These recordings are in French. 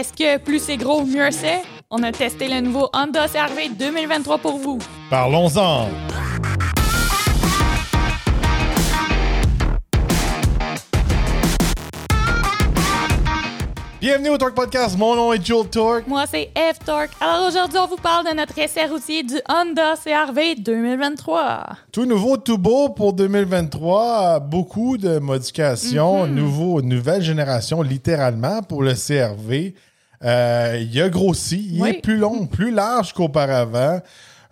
Est-ce que plus c'est gros, mieux c'est? On a testé le nouveau Honda CRV 2023 pour vous. Parlons-en. Bienvenue au Torque Podcast. Mon nom est Joel Torque. Moi, c'est F Torque. Alors aujourd'hui, on vous parle de notre essai routier du Honda CRV 2023. Tout nouveau, tout beau pour 2023. Beaucoup de modifications. Nouveau, nouvelle génération, littéralement, pour le CRV. Euh, il a grossi. Il Oui. est plus long, plus large qu'auparavant.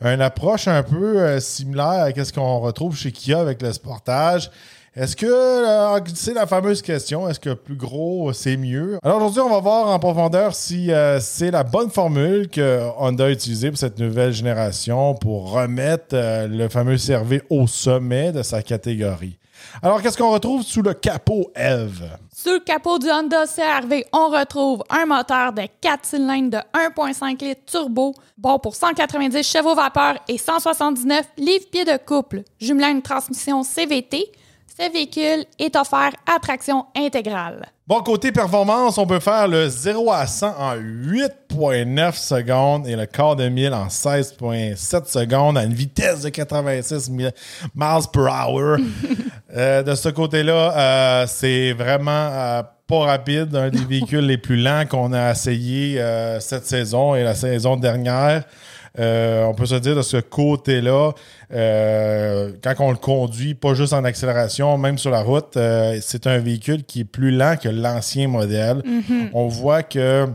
Une approche un peu euh, similaire à ce qu'on retrouve chez Kia avec le Sportage. Est-ce que euh, c'est la fameuse question, est-ce que plus gros c'est mieux? Alors aujourd'hui, on va voir en profondeur si euh, c'est la bonne formule que Honda a utilisée pour cette nouvelle génération pour remettre euh, le fameux CRV au sommet de sa catégorie. Alors qu'est-ce qu'on retrouve sous le capot Eve? Sous le capot du Honda CRV, on retrouve un moteur de 4 cylindres de 1,5 litres turbo, bon pour 190 chevaux vapeur et 179 livres-pieds de couple, jumelant une transmission CVT. Ce véhicule est offert à traction intégrale. Bon, côté performance, on peut faire le 0 à 100 en 8,9 secondes et le quart de mille en 16,7 secondes à une vitesse de 86 mi- miles per hour. Euh, de ce côté-là, euh, c'est vraiment euh, pas rapide, un des véhicules les plus lents qu'on a essayé cette saison et la saison dernière. Euh, on peut se dire de ce côté-là, euh, quand on le conduit, pas juste en accélération, même sur la route, euh, c'est un véhicule qui est plus lent que l'ancien modèle. On voit que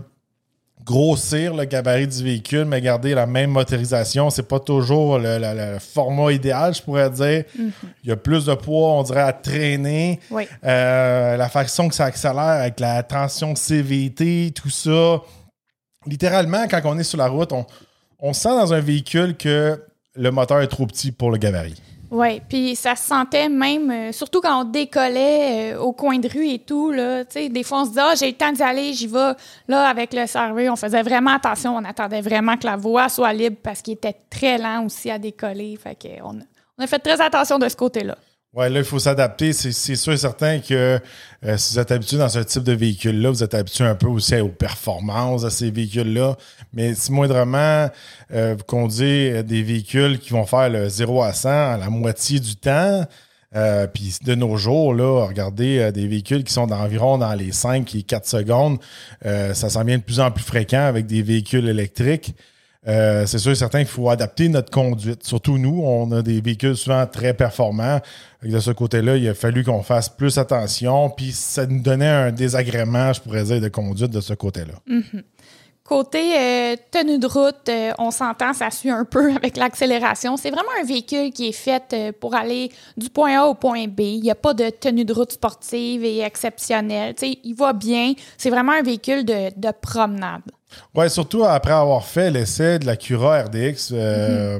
grossir le gabarit du véhicule, mais garder la même motorisation, c'est pas toujours le, le- le format idéal, je pourrais dire. Il y a plus de poids, on dirait, à traîner. Oui. La façon que ça accélère avec la tension CVT, tout ça. Littéralement, quand on est sur la route, on, on sent dans un véhicule que le moteur est trop petit pour le gabarit. Oui, puis ça se sentait même, euh, surtout quand on décollait euh, au coin de rue et tout, là, des fois on se dit « Ah, j'ai le temps d'y aller, j'y vais. » Là, avec le serveur, on faisait vraiment attention, on attendait vraiment que la voie soit libre parce qu'il était très lent aussi à décoller, fait on a fait très attention de ce côté-là. Ouais, là, il faut s'adapter. C'est sûr et certain que euh, si vous êtes habitué dans ce type de véhicule-là, vous êtes habitué un peu aussi aux performances de ces véhicules-là. Mais si moindrement euh, vous conduisez des véhicules qui vont faire le 0 à 100 à la moitié du temps, euh, puis de nos jours, là, regardez euh, des véhicules qui sont d'environ dans les 5 et 4 secondes, euh, ça s'en vient de plus en plus fréquent avec des véhicules électriques. Euh, c'est sûr et certain qu'il faut adapter notre conduite. Surtout nous, on a des véhicules souvent très performants. De ce côté-là, il a fallu qu'on fasse plus attention. Puis ça nous donnait un désagrément, je pourrais dire, de conduite de ce côté-là. Côté euh, tenue de route, euh, on s'entend, ça suit un peu avec l'accélération. C'est vraiment un véhicule qui est fait pour aller du point A au point B. Il n'y a pas de tenue de route sportive et exceptionnelle. Il va bien. C'est vraiment un véhicule de promenade. Ouais, surtout après avoir fait l'essai de la Cura RDX euh,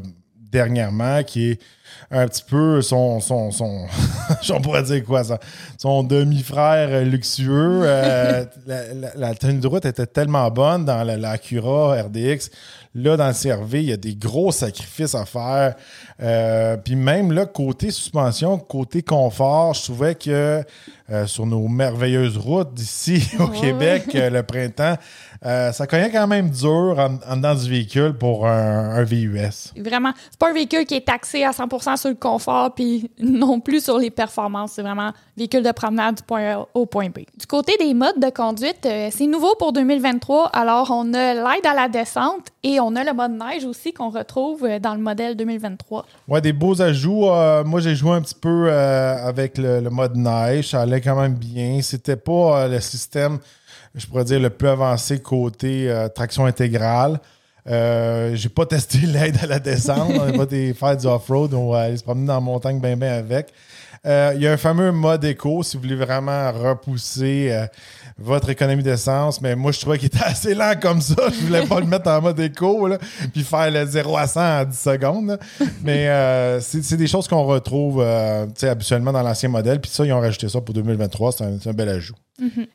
dernièrement, qui est un petit peu son, son, son on pourrait dire quoi ça, son demi-frère luxueux. Euh, la, la- la tenue de route était tellement bonne dans la, la Cura RDX. Là, dans le CRV, il y a des gros sacrifices à faire. Euh, Puis même là, côté suspension, côté confort, je trouvais que euh, sur nos merveilleuses routes d'ici au Ouais, Québec, ouais. le printemps, ça cognait quand même dur en, en dedans du véhicule pour un, un VUS. Vraiment, c'est pas un véhicule qui est taxé à 100% sur le confort puis non plus sur les performances. C'est vraiment véhicule de promenade du point A au point B. Du côté des modes de conduite, euh, c'est nouveau pour 2023. Alors, on a l'aide à la descente et on a le mode neige aussi qu'on retrouve euh, dans le modèle 2023. Ouais, des beaux ajouts. Euh, moi, j'ai joué un petit peu avec le, le mode neige. Ça allait quand même bien. C'était pas le système, je pourrais dire, le plus avancé côté traction intégrale. Euh, j'ai pas testé l'aide à la descente. On n'a pas été faire du off-road. On va aller se promener dans la montagne bien, bien avec. Euh, Il y a un fameux mode éco si vous voulez vraiment repousser euh, votre économie d'essence. Mais moi, je trouvais qu'il était assez lent comme ça. Je voulais pas le mettre en mode éco puis faire le 0 à 100 en 10 secondes. Mais c'est des choses qu'on retrouve habituellement dans l'ancien modèle. Puis ça, ils ont rajouté ça pour 2023. C'est un, bel ajout.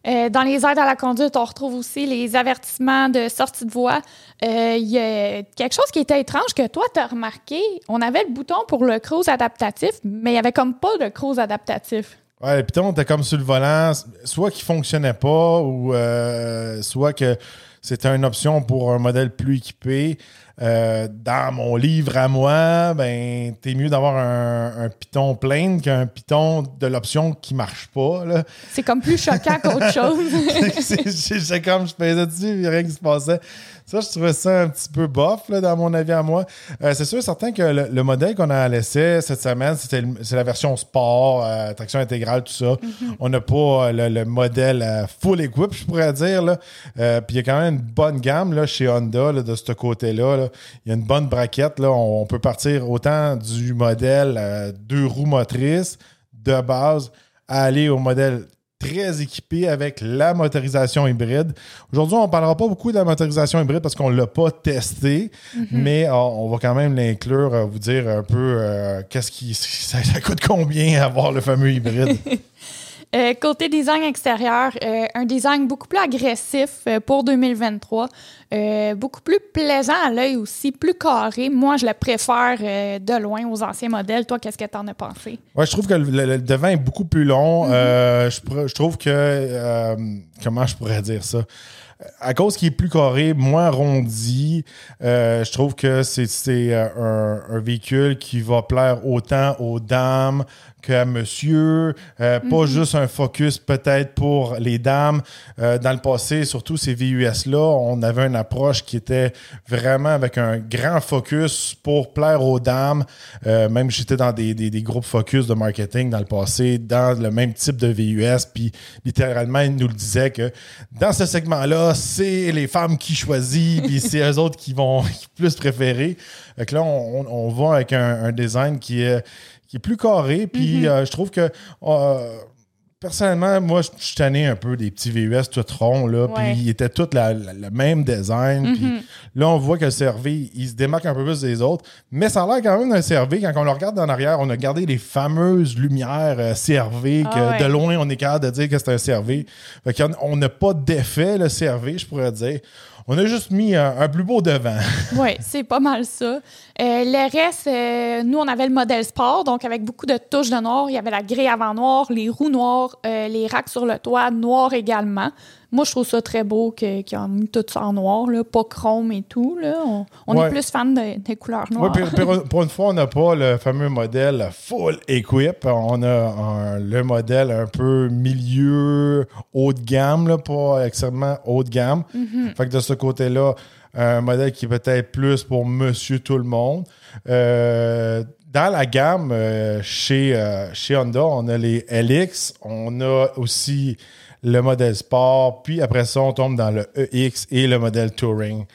Euh, dans les aides à la conduite, on retrouve aussi les avertissements de sortie de voie. Euh, Il y a quelque chose qui était étrange que toi, tu as remarqué. On avait le bouton pour le cruise adaptatif, mais il n'y avait comme pas de cruise adaptatif. Ouais, le Python était comme sur le volant, soit qu'il fonctionnait pas, ou euh, soit que c'était une option pour un modèle plus équipé. Euh, dans mon livre à moi, ben, t'es mieux d'avoir un, un Python plein qu'un Python de l'option qui marche pas. C'est comme plus choquant qu'autre chose. C'est- comme, je faisais dessus, rien qui se passait. Ça, je trouvais ça un petit peu bof, là, dans mon avis à moi. Euh, c'est sûr, certain que le, le modèle qu'on a laissé cette semaine, c'est la version sport, euh, traction intégrale, tout ça. On n'a pas euh, le, le modèle euh, full equip, je pourrais dire. Puis il y a quand même une bonne gamme là, chez Honda là, de ce côté-là. là. Il y a une bonne braquette. Là. On, on peut partir autant du modèle euh, deux roues motrices de base à aller au modèle très équipé avec la motorisation hybride. Aujourd'hui, on ne parlera pas beaucoup de la motorisation hybride parce qu'on ne l'a pas testé, mais euh, on va quand même l'inclure, euh, vous dire un peu euh, qu'est-ce qui ça, ça coûte combien avoir le fameux hybride? Euh, côté design extérieur, euh, un design beaucoup plus agressif euh, pour 2023, euh, beaucoup plus plaisant à l'œil aussi, plus carré. Moi, je le préfère de loin aux anciens modèles. Toi, qu'est-ce que tu en as pensé? Ouais, je trouve que le, devant est beaucoup plus long. Euh, je, trouve que. comment je pourrais dire ça? À cause qu'il est plus carré, moins arrondi, euh, je trouve que c'est un, un véhicule qui va plaire autant aux dames qu'à monsieur. Euh, Pas juste un focus peut-être pour les dames. Euh, dans le passé, surtout ces VUS-là, on avait une approche qui était vraiment avec un grand focus pour plaire aux dames. Euh, même j'étais dans des, des, des groupes focus de marketing dans le passé, dans le même type de VUS. Puis littéralement, ils nous le disaient que dans ce segment-là, c'est les femmes qui choisissent, puis c'est eux autres qui vont plus préférer. Que là, on, on- on va avec un, un design qui est, qui est plus carré. Puis euh, je trouve que. euh, Personnellement, moi, je suis tanné un peu des petits VUS tout ronds, là, puis ils étaient tous la- la- le même design. puis là, on voit que le CRV, il se démarque un peu plus des autres, mais ça a l'air quand même d'un CRV. Quand on le regarde en arrière, on a gardé les fameuses lumières euh, CRV, que Ah ouais. de loin, on est capable de dire que c'est un CRV. Fait qu'on- on n'a pas d'effet, le CRV, je pourrais dire. On a juste mis un, un plus beau devant. Oui, c'est pas mal ça. Euh, le reste, euh, nous, on avait le modèle sport, donc avec beaucoup de touches de noir. Il y avait la grille avant noire, les roues noires, euh, les racks sur le toit noirs également. Moi, je trouve ça très beau qu'ils ont mis tout ça en noir, là, pas chrome et tout. Là. On, on Ouais. est plus fan de- des couleurs Ouais, noires. puis- puis pour une fois, on n'a pas le fameux modèle full equip. On a un- le modèle un peu milieu haut de gamme, là, pas extrêmement haut de gamme. Fait que de ce côté-là, un modèle qui est peut-être plus pour monsieur tout le monde. Euh, dans la gamme, euh, chez, euh, chez Honda, on a les LX, on a aussi le modèle sport, puis après ça, on tombe dans le EX et le modèle Touring.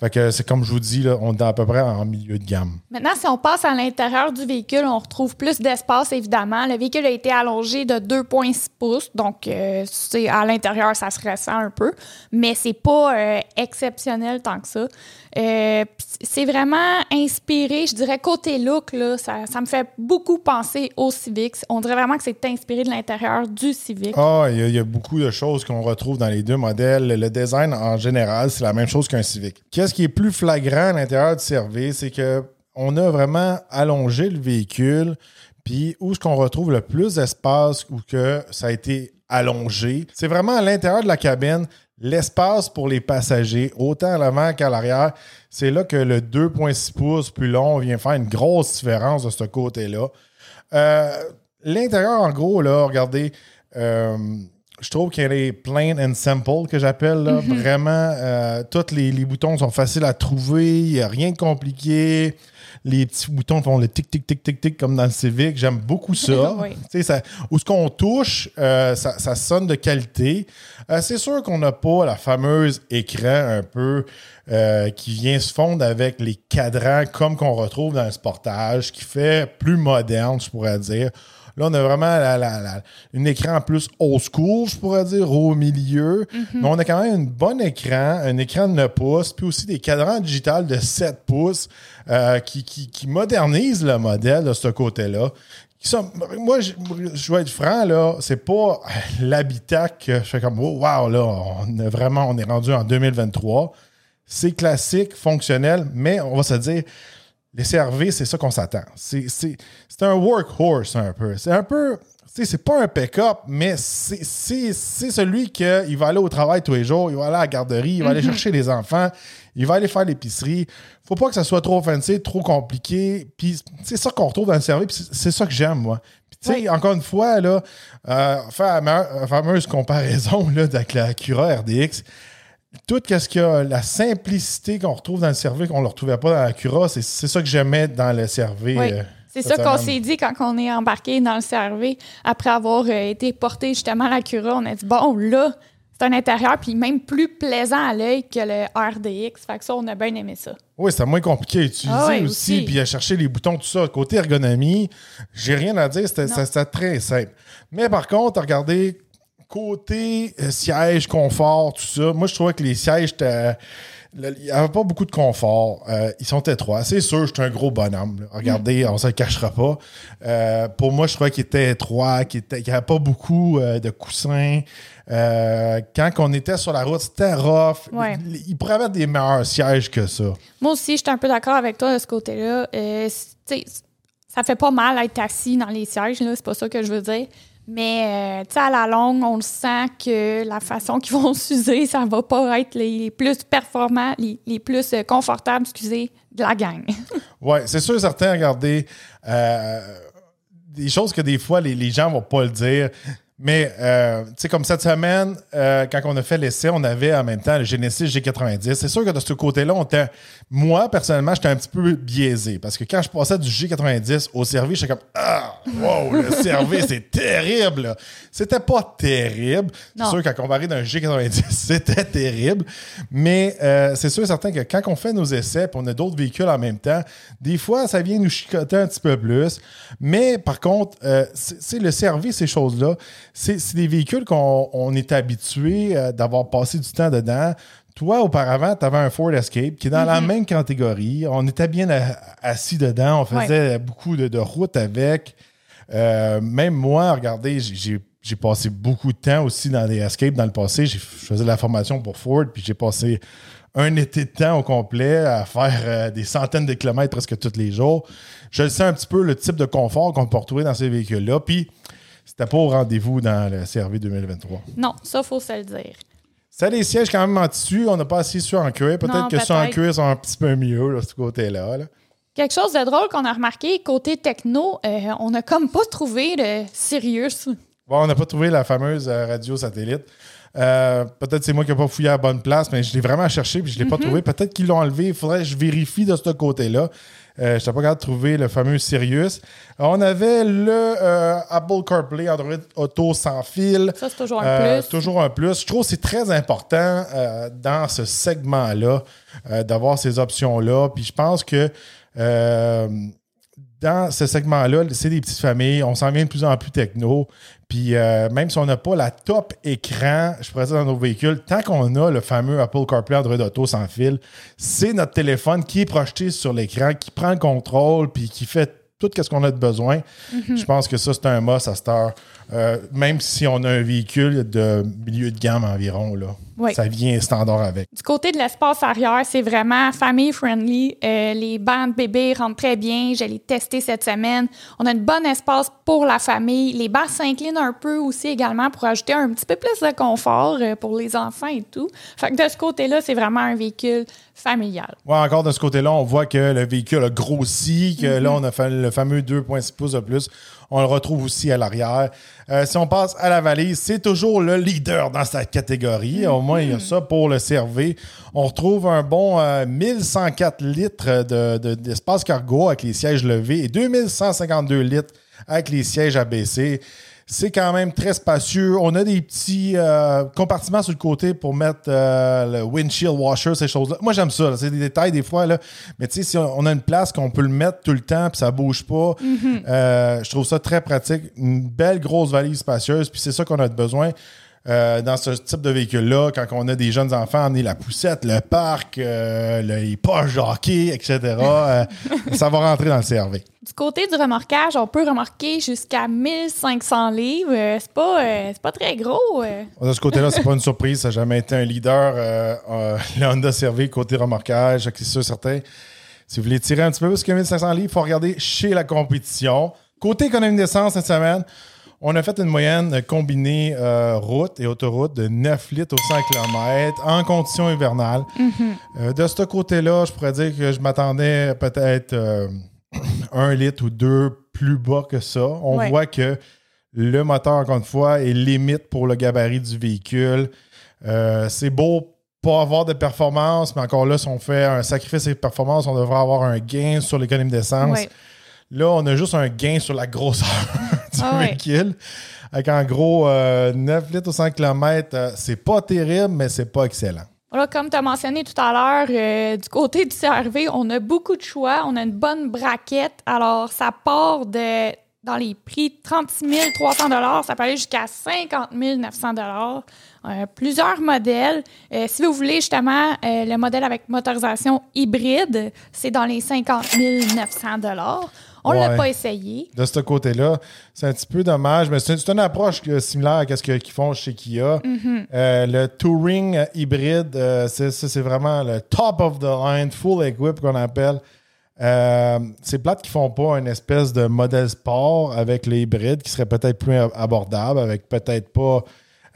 Fait que c'est comme je vous dis, là, on est à peu près en milieu de gamme. Maintenant, si on passe à l'intérieur du véhicule, on retrouve plus d'espace, évidemment. Le véhicule a été allongé de 2,6 pouces, donc euh, à l'intérieur, ça se ressent un peu, mais c'est pas euh, exceptionnel tant que ça. Euh, c'est vraiment inspiré, je dirais, côté look, là, ça, ça me fait beaucoup penser au Civic. On dirait vraiment que c'est inspiré de l'intérieur du Civic. Ah, il y, a- il y a beaucoup de choses qu'on retrouve dans les deux modèles. Le design, en général, c'est la même chose qu'un Civic. Qu'est-ce qui est plus flagrant à l'intérieur du service, c'est que on a vraiment allongé le véhicule, puis où est-ce qu'on retrouve le plus d'espace ou que ça a été allongé, c'est vraiment à l'intérieur de la cabine, l'espace pour les passagers, autant à l'avant qu'à l'arrière. C'est là que le 2,6 pouces plus long vient faire une grosse différence de ce côté-là. Euh, L'intérieur, en gros, là, regardez, euh, je trouve qu'elle est plain and simple, que j'appelle. là. Vraiment, euh, tous les, les boutons sont faciles à trouver. Il n'y a rien de compliqué. Les petits boutons font le tic, tic, tic, tic, tic, comme dans le Civic. J'aime beaucoup ça. Oui. Ça, où ce qu'on touche, euh, ça, ça sonne de qualité. Euh, c'est sûr qu'on n'a pas la fameuse écran un peu qui vient se fondre avec les cadrans comme qu'on retrouve dans le sportage, qui fait plus moderne, je pourrais dire. Là, on a vraiment la, la, la- un écran plus old school, je pourrais dire, au milieu. Mais on a quand même un bon écran, un écran de 9 pouces, puis aussi des cadrans digital de 7 pouces euh, qui, qui, qui modernisent le modèle de ce côté-là. Sont- moi, je, je vais être franc, là, c'est pas l'habitat que je fais comme, oh, wow, là, on est vraiment, on est rendu en 2023. C'est classique, fonctionnel, mais on va se dire, les CRV, c'est ça qu'on s'attend. C'est un workhorse un peu. C'est un peu. sais, c'est pas un pick-up, mais c'est celui qui va aller au travail tous les jours, il va aller à la garderie, il va aller chercher les enfants, il va aller faire l'épicerie. Faut pas que ça soit trop fancy, trop compliqué. Puis c'est ça qu'on retrouve dans le service, puis c'est ça que j'aime, moi. Puis tu sais, Ouais. encore une fois, là, euh, faire la fameuse comparaison là, avec la Cura RDX, tout ce qu'il y a, la simplicité qu'on retrouve dans le cervé, qu'on ne le retrouvait pas dans la Cura, c'est ça que j'aimais dans le cervé. Oui. euh, C'est ça qu'on s'est dit quand on est embarqué dans le cervé. Après avoir euh, été porté justement à la Cura, on a dit, bon, là, c'est un intérieur, puis même plus plaisant à l'œil que le RDX. Fait que ça, on a bien aimé ça. Oui, c'est moins compliqué à utiliser Ah ouais, aussi, puis à chercher les boutons, tout ça. Côté ergonomie, j'ai rien à dire, c'était c'était très simple. Mais par contre, regardez, côté euh, siège, confort, tout ça, moi je trouvais que les sièges, étaient- il n'y avait pas beaucoup de confort. Euh, ils sont étroits. C'est sûr, j'étais un gros bonhomme. là. Regardez, on ne se le cachera pas. Euh, pour moi, je trouvais qu'il était étroit, qu'il n'y avait pas beaucoup de coussins. Quand on était sur la route, c'était rough. Ouais. Il, il pourrait avoir des meilleurs sièges que ça. Moi aussi, j'étais un peu d'accord avec toi de ce côté-là. Ça fait pas mal être assis dans les sièges, c'est pas ça que je veux dire. Mais, euh, tu sais, à la longue, on sent que la façon qu'ils vont s'user, ça va pas être les plus performants, les, les plus euh, confortables, excusez, de la gang. Oui, c'est sûr, certains, regardez, euh, des choses que des fois, les, les gens vont pas le dire. Mais, euh, tu sais, comme cette semaine, euh, quand on a fait l'essai, on avait en même temps le Genesis G90. C'est sûr que de ce côté-là, on était, moi, personnellement, j'étais un petit peu biaisé. Parce que quand je passais du G90 au service, j'étais comme, ah, wow, le service, c'est terrible. C'était pas terrible. C'est sûr qu'à comparer d'un G90, c'était terrible. Mais euh, c'est sûr et certain que quand on fait nos essais, puis on a d'autres véhicules en même temps, des fois, ça vient nous chicoter un petit peu plus. Mais par contre, euh, c'est c'est le service, ces choses-là, c'est des véhicules qu'on on est habitué euh, d'avoir passé du temps dedans. Toi, auparavant, tu avais un Ford Escape qui est dans la même catégorie. On était bien assis dedans. On faisait beaucoup de, de routes avec. Euh, même moi, regardez, j'ai- passé beaucoup de temps aussi dans des escapes dans le passé. J'ai- Je faisais de la formation pour Ford, puis j'ai passé un été de temps au complet à faire euh, des centaines de kilomètres presque tous les jours. Je sais un petit peu le type de confort qu'on peut retrouver dans ces véhicules-là. Puis c'était pas au rendez-vous dans le CRV 2023. non, ça, faut se le dire. Ça, les sièges quand même en tissu, on n'a pas assis sur en cuir. Peut-être que ceux en cuir sont un petit peu mieux, là, de ce côté-là. là. Quelque chose de drôle qu'on a remarqué, côté techno, euh, on n'a comme pas trouvé de Sirius. Bon, on n'a pas trouvé la fameuse euh, radio satellite. Euh, peut-être c'est moi qui n'ai pas fouillé à la bonne place, mais je l'ai vraiment cherché puis je ne l'ai pas trouvé. Peut-être qu'ils l'ont enlevé. Il faudrait que je vérifie de ce côté-là. Euh, je n'étais pas capable de trouver le fameux Sirius. On avait le euh, Apple CarPlay Android Auto sans fil. Ça, c'est toujours un Euh, plus. Toujours un plus. Je trouve que c'est très important euh, dans ce segment-là euh, d'avoir ces options-là. Puis je pense que euh, dans ce segment-là, c'est des petites familles. On s'en vient de plus en plus techno. Puis euh, même si on n'a pas la top écran, je pourrais dire dans nos véhicules, tant qu'on a le fameux Apple CarPlay Android Auto sans fil, c'est notre téléphone qui est projeté sur l'écran, qui prend le contrôle, puis qui fait tout ce qu'on a de besoin. Mhm. Je pense que ça, c'est un must à cette heure. Euh, même si on a un véhicule de milieu de gamme environ, là, Oui. ça vient standard avec. Du côté de l'espace arrière, c'est vraiment family friendly. Euh, les bancs de bébés rentrent très bien. Je l'ai testé cette semaine. On a un bon espace pour la famille. Les bancs s'inclinent un peu aussi également pour ajouter un petit peu plus de confort euh, pour les enfants et tout. Fait que de ce côté-là, c'est vraiment un véhicule familial. Ouais, encore de ce côté-là, on voit que le véhicule a grossi, que Mhm. là, on a fait le fameux 2,6 pouces de plus. On le retrouve aussi à l'arrière. Euh, si on passe à la valise, c'est toujours le leader dans sa catégorie. Au moins, il y a ça pour le servir. On retrouve un bon euh, 1104 litres de- de- d'espace cargo avec les sièges levés et 2152 litres avec les sièges abaissés. C'est quand même très spacieux. On a des petits euh, compartiments sur le côté pour mettre euh, le windshield washer, ces choses-là. Moi, j'aime ça. C'est des détails des fois. Là. Mais tu sais, si on a une place qu'on peut le mettre tout le temps puis ça bouge pas, euh, je trouve ça très pratique. Une belle grosse valise spacieuse. Puis c'est ça qu'on a besoin. Euh, dans ce type de véhicule-là, quand on a des jeunes enfants, on est la poussette, le parc, euh, le- les poches de hockey, etc., euh, ça va rentrer dans le CRV. Du côté du remorquage, on peut remorquer jusqu'à 1500 livres. C'est pas, c'est pas très gros. De ce côté-là, c'est pas une surprise. Ça n'a jamais été un leader. Le Honda Cervé côté remorquage, c'est sûr certain. Si vous voulez tirer un petit peu plus que 1500 livres, il faut regarder chez la compétition. Côté économie d'essence cette semaine, On a fait une moyenne combinée euh, route et autoroute de 9 litres au 100 km en conditions hivernales. Euh, de ce côté-là, je pourrais dire que je m'attendais peut-être euh, un litre ou deux plus bas que ça. On Ouais. voit que le moteur, encore une fois, est limite pour le gabarit du véhicule. Euh, c'est beau pas avoir de performance, mais encore là, si on fait un sacrifice de performance, on devrait avoir un gain sur l'économie d'essence. Ouais. Là, on a juste un gain sur la grosseur du Ah ouais. véhicule. Avec en gros euh, 9 litres au 100 km, c'est pas terrible, mais c'est pas excellent. Voilà, comme tu as mentionné tout à l'heure, euh, du côté du CRV, on a beaucoup de choix, on a une bonne braquette. Alors, ça part de dans les prix de 36 300 ça peut aller jusqu'à 50 900 Euh, Plusieurs modèles. Euh, si vous voulez justement euh, le modèle avec motorisation hybride, c'est dans les 50 900 On l'a Ouais. pas essayé. De ce côté-là, c'est un petit peu dommage, mais c'est une approche similaire à ce qu'ils font chez Kia. Mm-hmm. Euh, le Touring hybride, euh, c'est vraiment le top of the line, full equip qu'on appelle. Euh, c'est plate qu'ils font pas une espèce de modèle sport avec les hybrides qui serait peut-être plus ab- abordable, avec peut-être pas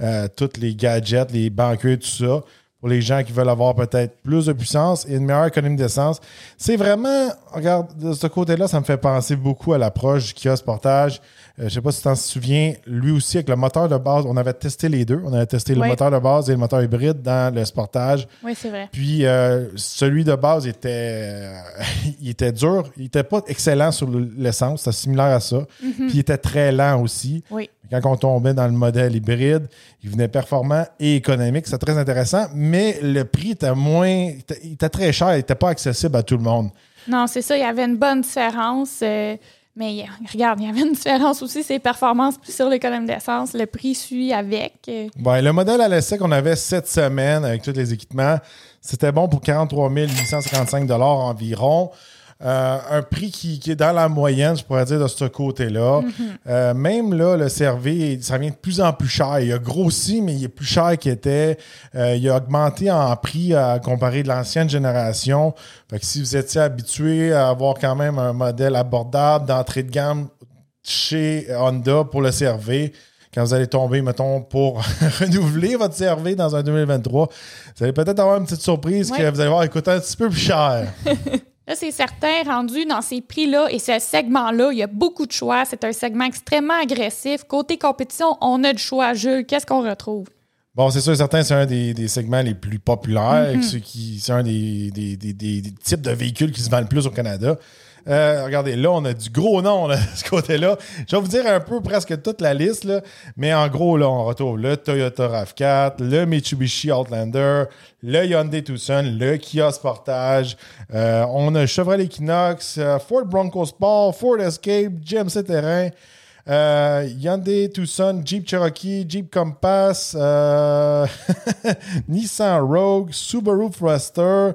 euh, tous les gadgets, les banquiers, tout ça. Pour les gens qui veulent avoir peut-être plus de puissance et une meilleure économie d'essence. C'est vraiment, regarde, de ce côté-là, ça me fait penser beaucoup à l'approche du Kia Sportage. Euh, je sais pas si tu t'en souviens, lui aussi, avec le moteur de base, on avait testé les deux. On avait testé le Oui. moteur de base et le moteur hybride dans le Sportage. Oui, c'est vrai. Puis euh, celui de base était, euh, il était dur. Il était pas excellent sur le- l'essence. C'était similaire à ça. Puis il était très lent aussi. Oui. Quand on tombait dans le modèle hybride, il venait performant et économique. C'est très intéressant. Mais le prix était moins. Il était, il était très cher. Il n'était pas accessible à tout le monde. Non, c'est ça, il y avait une bonne différence. euh, mais regarde, il y avait une différence aussi, ses performances sur l'économie d'essence. Le prix suit avec. euh, Ouais, le modèle à l'essai qu'on avait cette semaine avec tous les équipements, c'était bon pour 43 855 environ. Euh, un prix qui, qui est dans la moyenne, je pourrais dire, de ce côté-là. Euh, même là, le CRV, ça vient de plus en plus cher. Il a grossi, mais il est plus cher qu'il était. Euh, il a augmenté en prix à comparer de l'ancienne génération. Fait que si vous étiez habitué à avoir quand même un modèle abordable d'entrée de gamme chez Honda pour le CRV, quand vous allez tomber, mettons, pour renouveler votre CRV dans un 2023, vous allez peut-être avoir une petite surprise Ouais. que vous allez voir, écoutez, un petit peu plus cher. Là, c'est certain, rendu dans ces prix-là et ce segment-là, il y a beaucoup de choix. C'est un segment extrêmement agressif. Côté compétition, on a du choix. Jules, qu'est-ce qu'on retrouve? Bon, c'est sûr et certain, c'est un des, des segments les plus populaires. qui- C'est un des types de véhicules qui se vendent le plus au Canada. Euh, regardez, là, on a du gros nom de ce côté-là. Je vais vous dire un peu presque toute la liste, mais en gros, là, on retrouve le Toyota RAV4, le Mitsubishi Outlander, le Hyundai Tucson, le Kia Sportage. Euh, on a Chevrolet Equinox, euh, Ford Bronco Sport, Ford Escape, GMC Terrain. Euh, Hyundai Tucson, Jeep Cherokee, Jeep Compass, Nissan Rogue, Subaru Forester,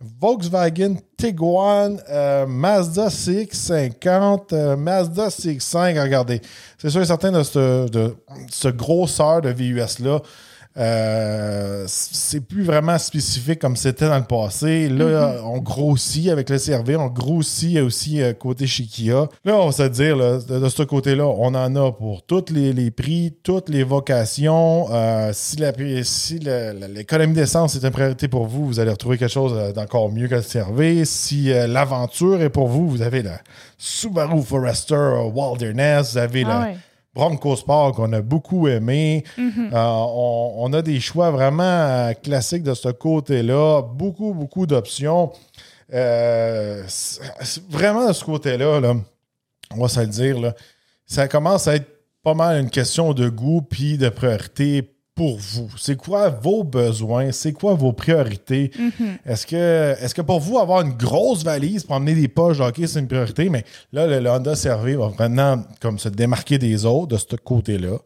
Volkswagen Tiguan, euh, Mazda CX-50, euh, Mazda CX-5. Regardez, c'est sûr et certain de ce, de ce grosseur de VUS-là. Euh, c'est plus vraiment spécifique comme c'était dans le passé. Là, on grossit avec le CRV, on grossit aussi euh, côté chez Kia. Là, on va se dire, là, de, de ce côté-là, on en a pour tous les, les prix, toutes les vocations. Euh, si la- la- l'économie d'essence est une priorité pour vous, vous allez retrouver quelque chose euh, d'encore mieux que le CRV. Si euh, l'aventure est pour vous, vous avez la Subaru Forester Wilderness, vous avez Ah le ouais. Bronco Sport qu'on a beaucoup aimé. Mm-hmm. Euh, on, on a des choix vraiment euh, classiques de ce côté-là. Beaucoup, beaucoup d'options. Euh, vraiment de ce côté-là, là, on va se le dire, là, ça commence à être pas mal une question de goût puis de priorité pour vous? C'est quoi vos besoins? C'est quoi vos priorités? Est-ce que, est que pour vous, avoir une grosse valise pour emmener des poches de hockey, c'est une priorité? Mais là, le, le Honda CRV va vraiment comme se démarquer des autres de ce côté-là.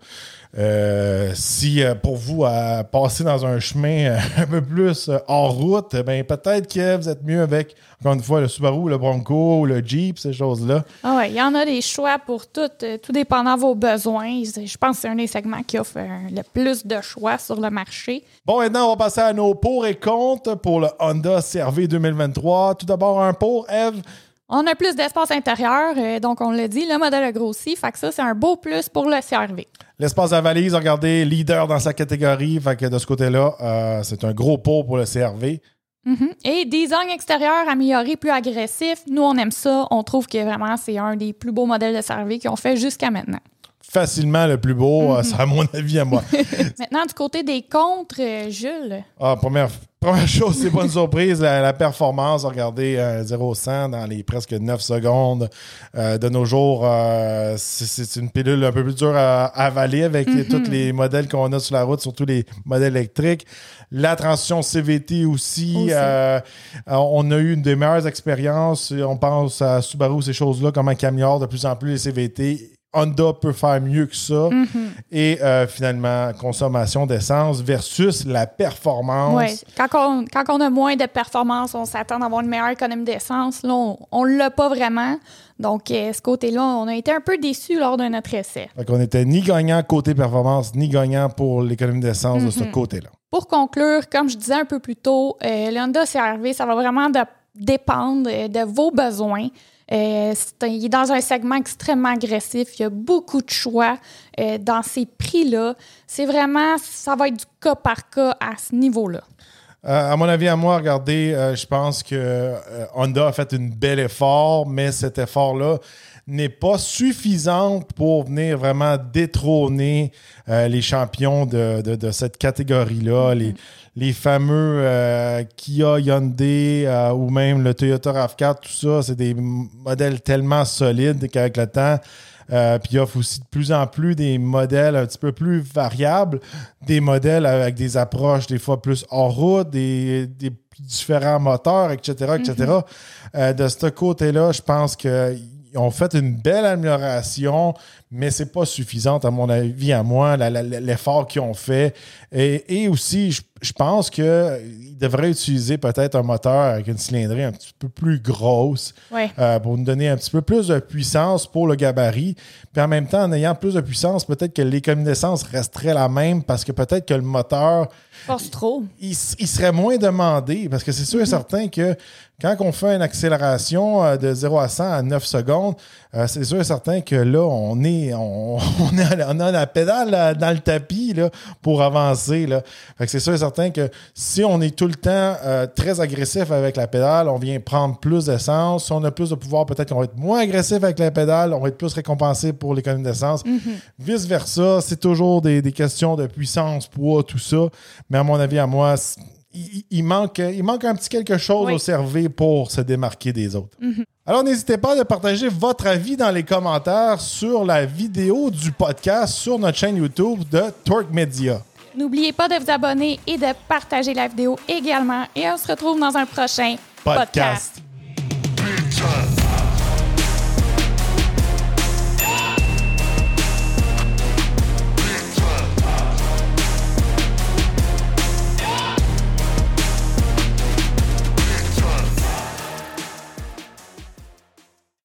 Euh, si euh, pour vous, à passer dans un chemin euh, un peu plus hors route, ben peut-être que vous êtes mieux avec, encore une fois, le Subaru, le Bronco, ou le Jeep, ces choses-là. Ah ouais, il y en a des choix pour tout, tout dépendant de vos besoins. Je pense que c'est un des segments qui offre le plus de choix sur le marché. Bon, maintenant, on va passer à nos pour et contre pour le Honda CRV 2023. Tout d'abord, un pour, Eve. On a plus d'espace intérieur, euh, donc on l'a dit, le modèle a grossi, fait que ça, c'est un beau plus pour le CRV. L'espace à valise, regardez, leader dans sa catégorie, fait que de ce côté-là, euh, c'est un gros pot pour le CRV. Mhm. Et design extérieur amélioré, plus agressif, nous on aime ça, on trouve que vraiment c'est un des plus beaux modèles de CRV qu'ils ont fait jusqu'à maintenant. Facilement le plus beau, euh, c'est à mon avis à moi. Maintenant, du côté des contres, euh, Jules. Ah, première, première chose, c'est pas une surprise, la, la performance. Regardez, euh, 0-100 dans les presque 9 secondes. Euh, de nos jours, euh, c'est- une pilule un peu plus dure à, à avaler avec les- tous les modèles qu'on a sur la route, surtout les modèles électriques. La transition CVT aussi. Aussi. euh, on a eu une des meilleures expériences. On pense à Subaru, ces choses-là, comment ils améliorent de plus en plus les CVT. Honda peut faire mieux que ça. Et euh, finalement, consommation d'essence versus la performance. Ouais. Quand, on, quand on a moins de performance, on s'attend d'avoir une meilleure économie d'essence. Là, on ne l'a pas vraiment. Donc, euh, ce côté-là, on a été un peu déçus lors de notre essai. Fait qu'on était ni gagnant côté performance, ni gagnant pour l'économie d'essence de ce côté-là. Pour conclure, comme je disais un peu plus tôt, euh, le Honda CRV, ça va vraiment de- dépendre de vos besoins. Euh, il est dans un segment extrêmement agressif. Il y a beaucoup de choix euh, dans ces prix-là. C'est vraiment, ça va être du cas par cas à ce niveau-là. Euh, à mon avis, à moi, regardez, je pense que Honda a fait un bel effort, mais cet effort-là n'est pas suffisant pour venir vraiment détrôner euh, les champions de, de- de cette catégorie-là, les, les fameux euh, Kia Hyundai euh, ou même le Toyota RAV4, tout ça, c'est des modèles tellement solides qu'avec le temps, euh, puis il offre aussi de plus en plus des modèles un petit peu plus variables, des modèles avec des approches des fois plus hors route, des, des différents moteurs, etc., etc. Euh, de ce côté-là, je pense qu'ils ont fait une belle amélioration, mais c'est pas suffisant à mon avis, à moi, l'effort qu'ils ont fait. Et, et aussi, je, je pense qu'ils devraient utiliser peut-être un moteur avec une cylindrée un petit peu plus grosse Ouais. euh, pour nous donner un petit peu plus de puissance pour le gabarit. Puis en même temps, en ayant plus de puissance, peut-être que l'économie d'essence resterait la même parce que peut-être que le moteur, Force trop. il, serait moins demandé. Parce que c'est sûr et certain que quand on fait une accélération euh, de 0 à 100 à 9 secondes, euh, c'est sûr et certain que là, on est, on, on a, on a la pédale euh, dans le tapis là, pour avancer. Là. Fait que c'est sûr et certain que si on est tout le temps euh, très agressif avec la pédale, on vient prendre plus d'essence. Si on a plus de pouvoir, peut-être qu'on va être moins agressif avec la pédale, on va être plus récompensé pour l'économie d'essence. Vice-versa, c'est toujours des, des questions de puissance, poids, tout ça. Mais à mon avis, à moi, il, il manque, il manque un petit quelque chose Oui. au cerveau pour se démarquer des autres. Alors, n'hésitez pas à partager votre avis dans les commentaires sur la vidéo du podcast sur notre chaîne YouTube de Torque Media. N'oubliez pas de vous abonner et de partager la vidéo également. Et on se retrouve dans un prochain Podcast. podcast.